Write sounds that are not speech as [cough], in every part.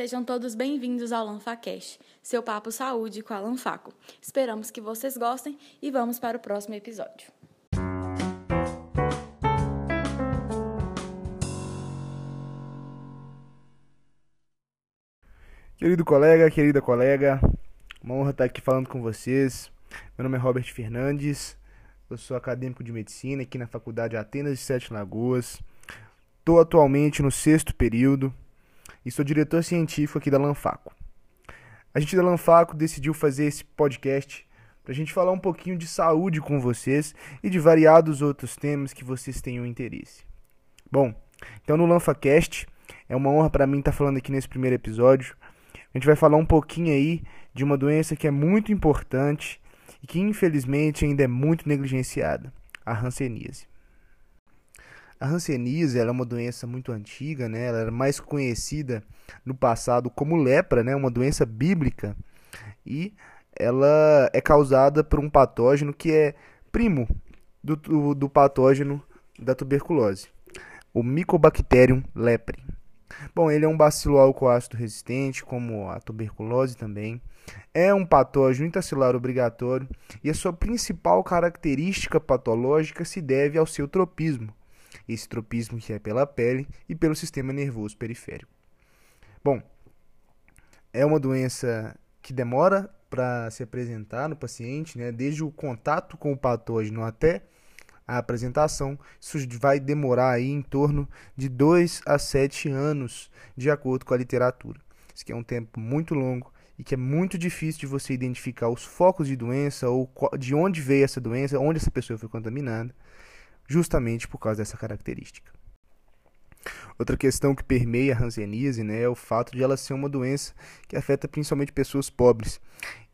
Sejam todos bem-vindos ao LanfaCast, seu papo saúde com a Lanfaco. Esperamos que vocês gostem e vamos para o próximo episódio. Querido colega, querida colega, uma honra estar aqui falando com vocês. Meu nome é Robert Fernandes, eu sou acadêmico de medicina aqui na Faculdade Atenas de Sete Lagoas. Estou atualmente no sexto período e sou diretor científico aqui da Lanfaco. A gente da Lanfaco decidiu fazer esse podcast para a gente falar um pouquinho de saúde com vocês e de variados outros temas que vocês tenham interesse. Bom, então no LanfaCast é uma honra para mim estar falando aqui nesse primeiro episódio a gente vai falar um pouquinho aí de uma doença que é muito importante e que infelizmente ainda é muito negligenciada, a hanseníase. A hanseníase é uma doença muito antiga, né? Ela era mais conhecida no passado como lepra, né? Uma doença bíblica e ela é causada por um patógeno que é primo do, do, do patógeno da tuberculose, o Mycobacterium lepre. Bom, ele é um bacilo alcoácido resistente, como a tuberculose também. É um patógeno intracelular obrigatório e a sua principal característica patológica se deve ao seu tropismo. Esse tropismo que é pela pele e pelo sistema nervoso periférico. Bom, é uma doença que demora para se apresentar no paciente, né? desde o contato com o patógeno até a apresentação. Isso vai demorar aí em torno de 2 a 7 anos, de acordo com a literatura. Isso que é um tempo muito longo e que é muito difícil de você identificar os focos de doença ou de onde veio essa doença, onde essa pessoa foi contaminada, justamente por causa dessa característica. Outra questão que permeia a hanseníase né, é o fato de ela ser uma doença que afeta principalmente pessoas pobres.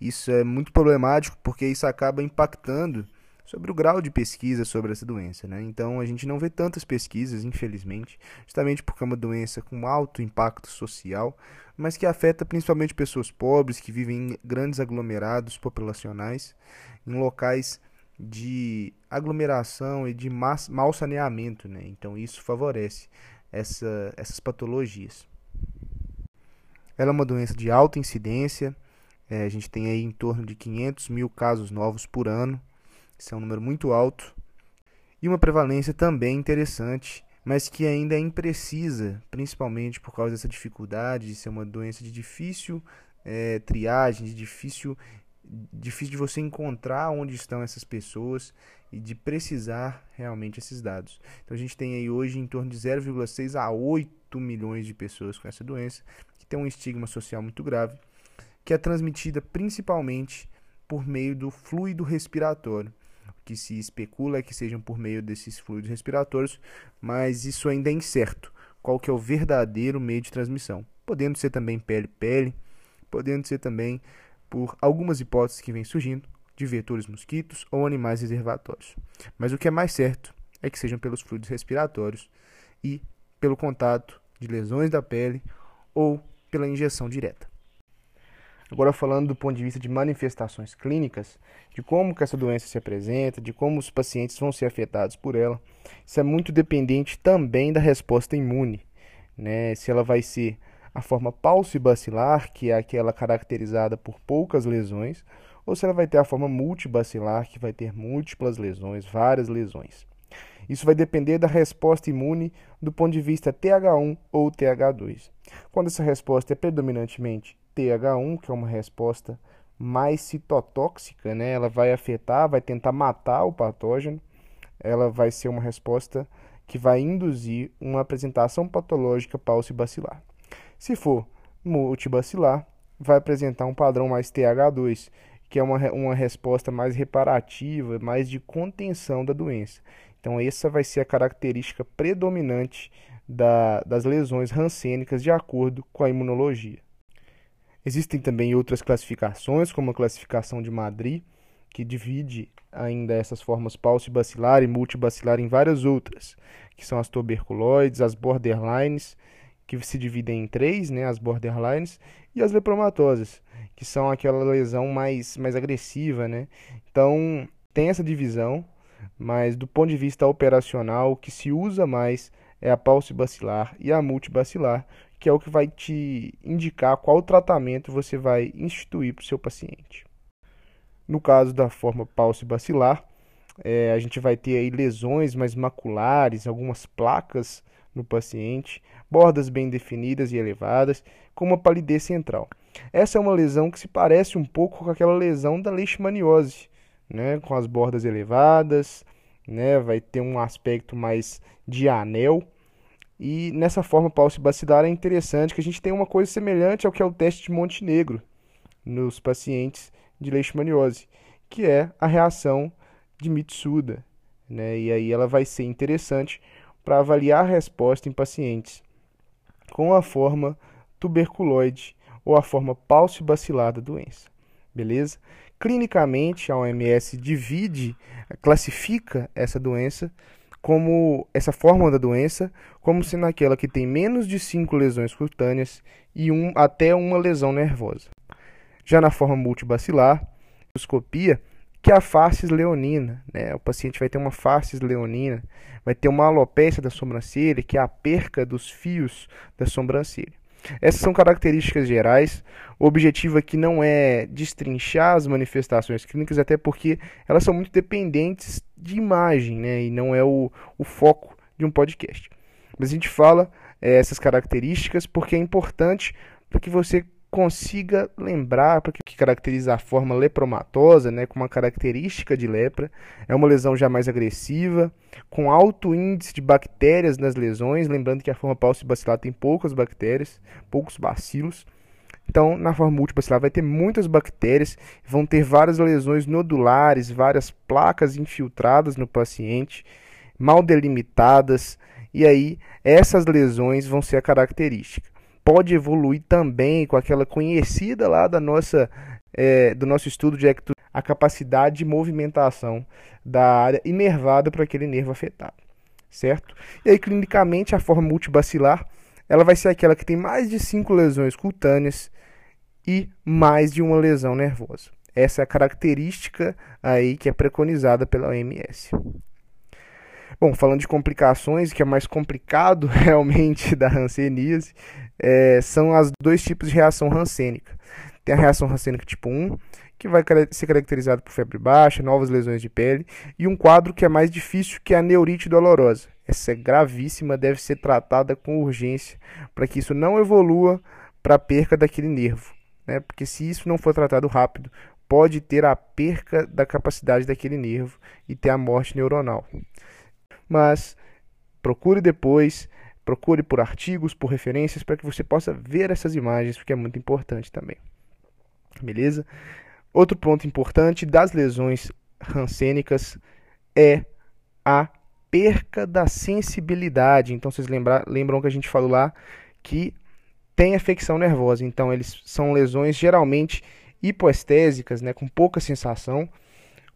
Isso é muito problemático porque isso acaba impactando sobre o grau de pesquisa sobre essa doença. Né? Então, a gente não vê tantas pesquisas, infelizmente, justamente porque é uma doença com alto impacto social, mas que afeta principalmente pessoas pobres que vivem em grandes aglomerados populacionais, em locais de aglomeração e de mau saneamento. Né? Então, isso favorece essa, essas patologias. Ela é uma doença de alta incidência, é, a gente tem aí em torno de 500 mil casos novos por ano. Isso é um número muito alto. E uma prevalência também interessante, mas que ainda é imprecisa, principalmente por causa dessa dificuldade de ser uma doença de difícil é, triagem, de difícil, difícil de você encontrar onde estão essas pessoas e de precisar realmente esses dados. Então a gente tem aí hoje em torno de 0,6 a 8 milhões de pessoas com essa doença, que tem um estigma social muito grave, que é transmitida principalmente por meio do fluido respiratório que se especula é que sejam por meio desses fluidos respiratórios, mas isso ainda é incerto. Qual que é o verdadeiro meio de transmissão? Podendo ser também pele-pele, podendo ser também por algumas hipóteses que vêm surgindo de vetores mosquitos ou animais reservatórios. Mas o que é mais certo é que sejam pelos fluidos respiratórios e pelo contato de lesões da pele ou pela injeção direta. Agora falando do ponto de vista de manifestações clínicas, de como que essa doença se apresenta, de como os pacientes vão ser afetados por ela, isso é muito dependente também da resposta imune, né? Se ela vai ser a forma paucibacilar, que é aquela caracterizada por poucas lesões, ou se ela vai ter a forma multibacilar, que vai ter múltiplas lesões, várias lesões. Isso vai depender da resposta imune do ponto de vista TH1 ou TH2. Quando essa resposta é predominantemente TH1, que é uma resposta mais citotóxica, né? Ela vai afetar, vai tentar matar o patógeno. Ela vai ser uma resposta que vai induzir uma apresentação patológica paucibacilar. Se for multibacilar, vai apresentar um padrão mais TH2, que é uma, uma resposta mais reparativa, mais de contenção da doença. Então, essa vai ser a característica predominante da, das lesões rancênicas de acordo com a imunologia. Existem também outras classificações, como a classificação de Madrid, que divide ainda essas formas paucibacilar e multibacilar em várias outras, que são as tuberculoides, as borderlines, que se dividem em três, né, as borderlines, e as lepromatosas, que são aquela lesão mais, mais agressiva, né? Então, tem essa divisão, mas do ponto de vista operacional, o que se usa mais é a paucibacilar e a multibacilar, que é o que vai te indicar qual tratamento você vai instituir para o seu paciente. No caso da forma paucibacilar, é, a gente vai ter aí lesões mais maculares, algumas placas no paciente, bordas bem definidas e elevadas, com uma palidez central. Essa é uma lesão que se parece um pouco com aquela lesão da leishmaniose, né, com as bordas elevadas, né, vai ter um aspecto mais de anel. E nessa forma paucibacilar é interessante que a gente tem uma coisa semelhante ao que é o teste de Montenegro nos pacientes de leishmaniose, que é a reação de Mitsuda, né? E aí ela vai ser interessante para avaliar a resposta em pacientes com a forma tuberculoide ou a forma paucibacilar da doença. Beleza? Clinicamente, a OMS divide, classifica essa doença como essa forma da doença como sendo aquela que tem menos de 5 lesões cutâneas e um, até uma lesão nervosa. Já na forma multibacilar, endoscopia, que é a faces leonina, né? O paciente vai ter uma faces leonina, vai ter uma alopecia da sobrancelha, que é a perca dos fios da sobrancelha. Essas são características gerais. O objetivo aqui não é destrinchar as manifestações clínicas, até porque elas são muito dependentes de imagem, né? E não é o, o foco de um podcast. Mas a gente fala é, essas características porque é importante para que você consiga lembrar, porque que caracteriza a forma lepromatosa, né, com uma característica de lepra, é uma lesão já mais agressiva, com alto índice de bactérias nas lesões, lembrando que a forma paucibacilar tem poucas bactérias, poucos bacilos. Então, na forma multibacilar vai ter muitas bactérias, vão ter várias lesões nodulares, várias placas infiltradas no paciente, mal delimitadas, e aí essas lesões vão ser a característica pode evoluir também com aquela conhecida lá da nossa, é, do nosso estudo de ecto, a capacidade de movimentação da área inervada para aquele nervo afetado, certo? E aí, clinicamente, a forma multibacilar, ela vai ser aquela que tem mais de cinco lesões cutâneas e mais de uma lesão nervosa. Essa é a característica aí que é preconizada pela OMS. Bom, falando de complicações, que é mais complicado [laughs] realmente da hanseníase, é, são os dois tipos de reação rancênica. Tem a reação rancênica tipo 1, que vai ser caracterizado por febre baixa, novas lesões de pele, e um quadro que é mais difícil, que é a neurite dolorosa. Essa é gravíssima, deve ser tratada com urgência, para que isso não evolua para a perca daquele nervo. Né? Porque se isso não for tratado rápido, pode ter a perca da capacidade daquele nervo e ter a morte neuronal mas procure depois, procure por artigos, por referências, para que você possa ver essas imagens, porque é muito importante também. Beleza? Outro ponto importante das lesões rancênicas é a perca da sensibilidade. Então, vocês lembra, lembram que a gente falou lá que tem afecção nervosa. Então, eles são lesões geralmente hipoestésicas, né, com pouca sensação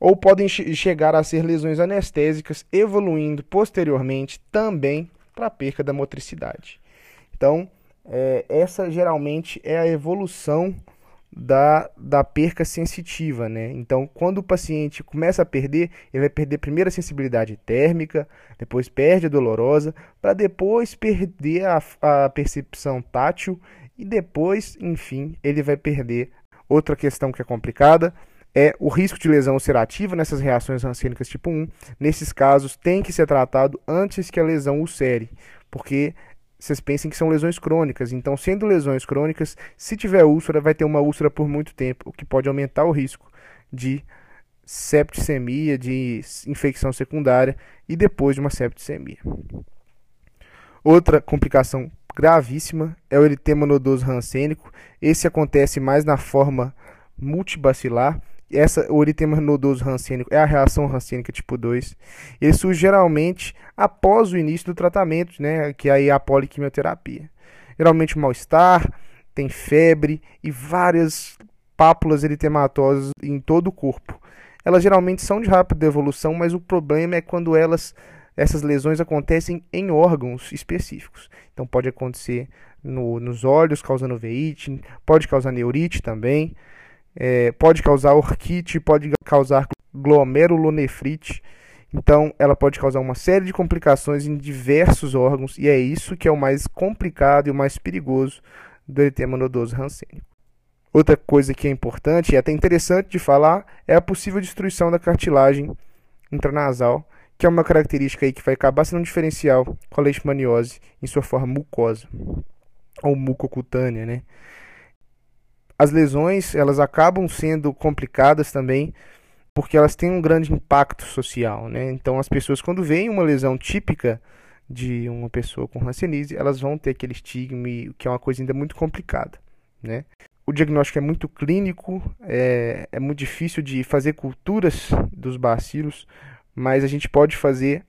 ou podem chegar a ser lesões anestésicas, evoluindo posteriormente também para a perca da motricidade. Então, é, essa geralmente é a evolução da, da perca sensitiva, né? Então, quando o paciente começa a perder, ele vai perder primeiro a sensibilidade térmica, depois perde a dolorosa, para depois perder a, a percepção tátil e depois, enfim, ele vai perder. Outra questão que é complicada é o risco de lesão ulcerativa nessas reações rancênicas tipo 1. Nesses casos, tem que ser tratado antes que a lesão ulcere, porque vocês pensem que são lesões crônicas. Então, sendo lesões crônicas, se tiver úlcera, vai ter uma úlcera por muito tempo, o que pode aumentar o risco de septicemia, de infecção secundária e depois de uma septicemia. Outra complicação gravíssima é o eritema nodoso rancênico. Esse acontece mais na forma multibacilar essa, o eritema nodoso rancênico é a reação rancênica tipo 2. Ele surge geralmente após o início do tratamento, né, que é a poliquimioterapia. Geralmente mal-estar, tem febre e várias pápulas eritematosas em todo o corpo. Elas geralmente são de rápida evolução, mas o problema é quando elas essas lesões acontecem em órgãos específicos. Então pode acontecer no, nos olhos, causando veite, pode causar neurite também é, pode causar orquite, pode causar glomerulonefrite. Então, ela pode causar uma série de complicações em diversos órgãos, e é isso que é o mais complicado e o mais perigoso do eritema nodoso rancênico. Outra coisa que é importante e até interessante de falar é a possível destruição da cartilagem intranasal, que é uma característica aí que vai acabar sendo um diferencial com a leishmaniose em sua forma mucosa ou mucocutânea, né? As lesões, elas acabam sendo complicadas também porque elas têm um grande impacto social, né? Então as pessoas quando veem uma lesão típica de uma pessoa com hanseníase, elas vão ter aquele estigma, que é uma coisa ainda muito complicada, né? O diagnóstico é muito clínico, é, é muito difícil de fazer culturas dos bacilos, mas a gente pode fazer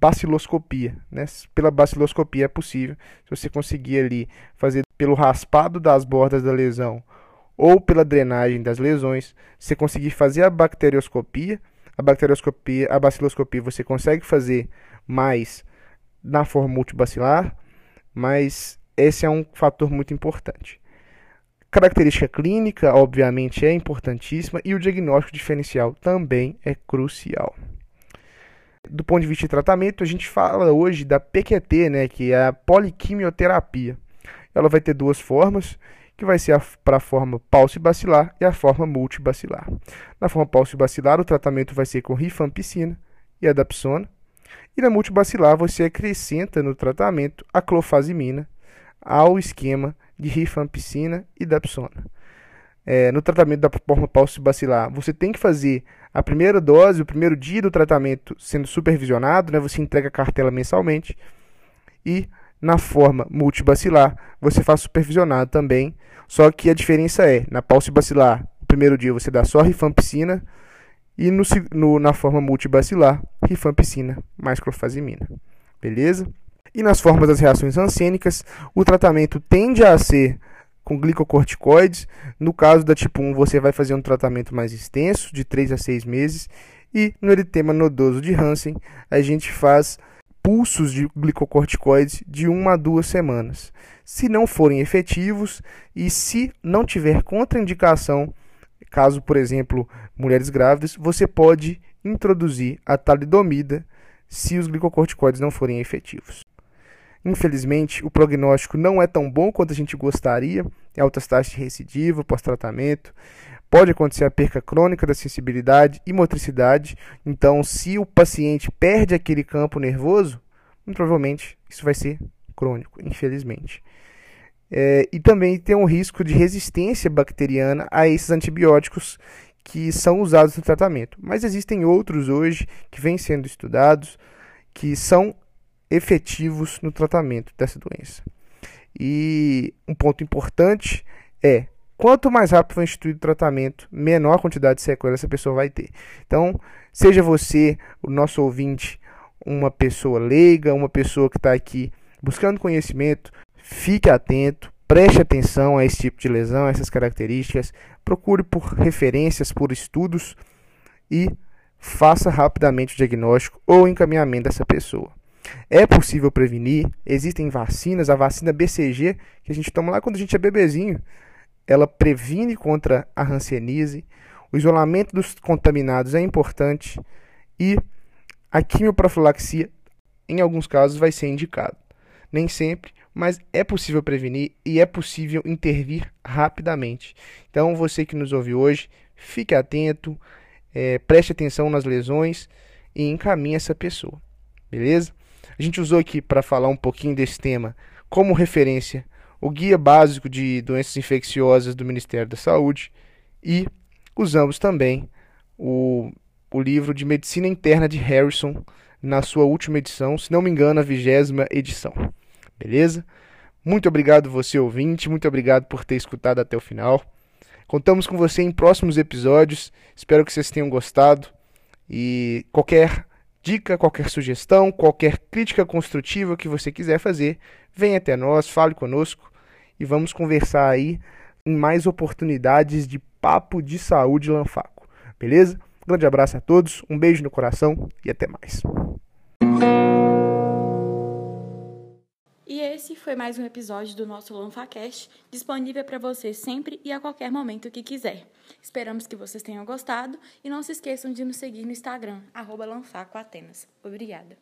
baciloscopia, né? Pela baciloscopia é possível, se você conseguir ali fazer pelo raspado das bordas da lesão ou pela drenagem das lesões, você conseguir fazer a bacterioscopia, a bacterioscopia, a baciloscopia você consegue fazer mais na forma multibacilar, mas esse é um fator muito importante. Característica clínica, obviamente, é importantíssima e o diagnóstico diferencial também é crucial. Do ponto de vista de tratamento, a gente fala hoje da PQT, né, que é a poliquimioterapia. Ela vai ter duas formas, que vai ser para a forma paucibacilar e a forma multibacilar. Na forma paucibacilar, o tratamento vai ser com rifampicina e adapsona. E na multibacilar, você acrescenta no tratamento a clofazimina ao esquema de rifampicina e dapsona. É, no tratamento da forma paucibacilar, você tem que fazer a primeira dose, o primeiro dia do tratamento sendo supervisionado, né? você entrega a cartela mensalmente. E na forma multibacilar, você faz supervisionado também, só que a diferença é, na paucibacilar, no primeiro dia você dá só rifampicina, e no, no, na forma multibacilar, rifampicina mais clofazimina. Beleza? E nas formas das reações ansênicas, o tratamento tende a ser com glicocorticoides. No caso da tipo 1, você vai fazer um tratamento mais extenso, de 3 a 6 meses. E no eritema nodoso de Hansen, a gente faz pulsos de glicocorticoides de uma a duas semanas. Se não forem efetivos e se não tiver contraindicação, caso, por exemplo, mulheres grávidas, você pode introduzir a talidomida se os glicocorticoides não forem efetivos. Infelizmente, o prognóstico não é tão bom quanto a gente gostaria, altas taxas de recidiva pós-tratamento, Pode acontecer a perca crônica da sensibilidade e motricidade. Então, se o paciente perde aquele campo nervoso, provavelmente isso vai ser crônico, infelizmente. É, e também tem um risco de resistência bacteriana a esses antibióticos que são usados no tratamento. Mas existem outros hoje que vêm sendo estudados que são efetivos no tratamento dessa doença. E um ponto importante é Quanto mais rápido for instituído o tratamento, menor quantidade de sequela essa pessoa vai ter. Então, seja você, o nosso ouvinte, uma pessoa leiga, uma pessoa que está aqui buscando conhecimento, fique atento, preste atenção a esse tipo de lesão, a essas características, procure por referências, por estudos e faça rapidamente o diagnóstico ou encaminhamento dessa pessoa. É possível prevenir, existem vacinas, a vacina BCG, que a gente toma lá quando a gente é bebezinho, ela previne contra a hanseníase, o isolamento dos contaminados é importante e a quimioprofilaxia, em alguns casos, vai ser indicado. Nem sempre, mas é possível prevenir e é possível intervir rapidamente. Então, você que nos ouve hoje, fique atento, é, preste atenção nas lesões e encaminhe essa pessoa. Beleza? A gente usou aqui para falar um pouquinho desse tema como referência o Guia Básico de Doenças Infecciosas do Ministério da Saúde e usamos também o, o livro de Medicina Interna de Harrison na sua última edição, se não me engano, a vigésima edição. Beleza? Muito obrigado você ouvinte, muito obrigado por ter escutado até o final. Contamos com você em próximos episódios. Espero que vocês tenham gostado e qualquer dica, qualquer sugestão, qualquer crítica construtiva que você quiser fazer, venha até nós, fale conosco e vamos conversar aí em mais oportunidades de papo de saúde Lanfaco. Beleza? Grande abraço a todos, um beijo no coração e até mais. E esse foi mais um episódio do nosso LanfaCast, disponível para você sempre e a qualquer momento que quiser. Esperamos que vocês tenham gostado e não se esqueçam de nos seguir no Instagram, lanfacoatenas. Obrigada!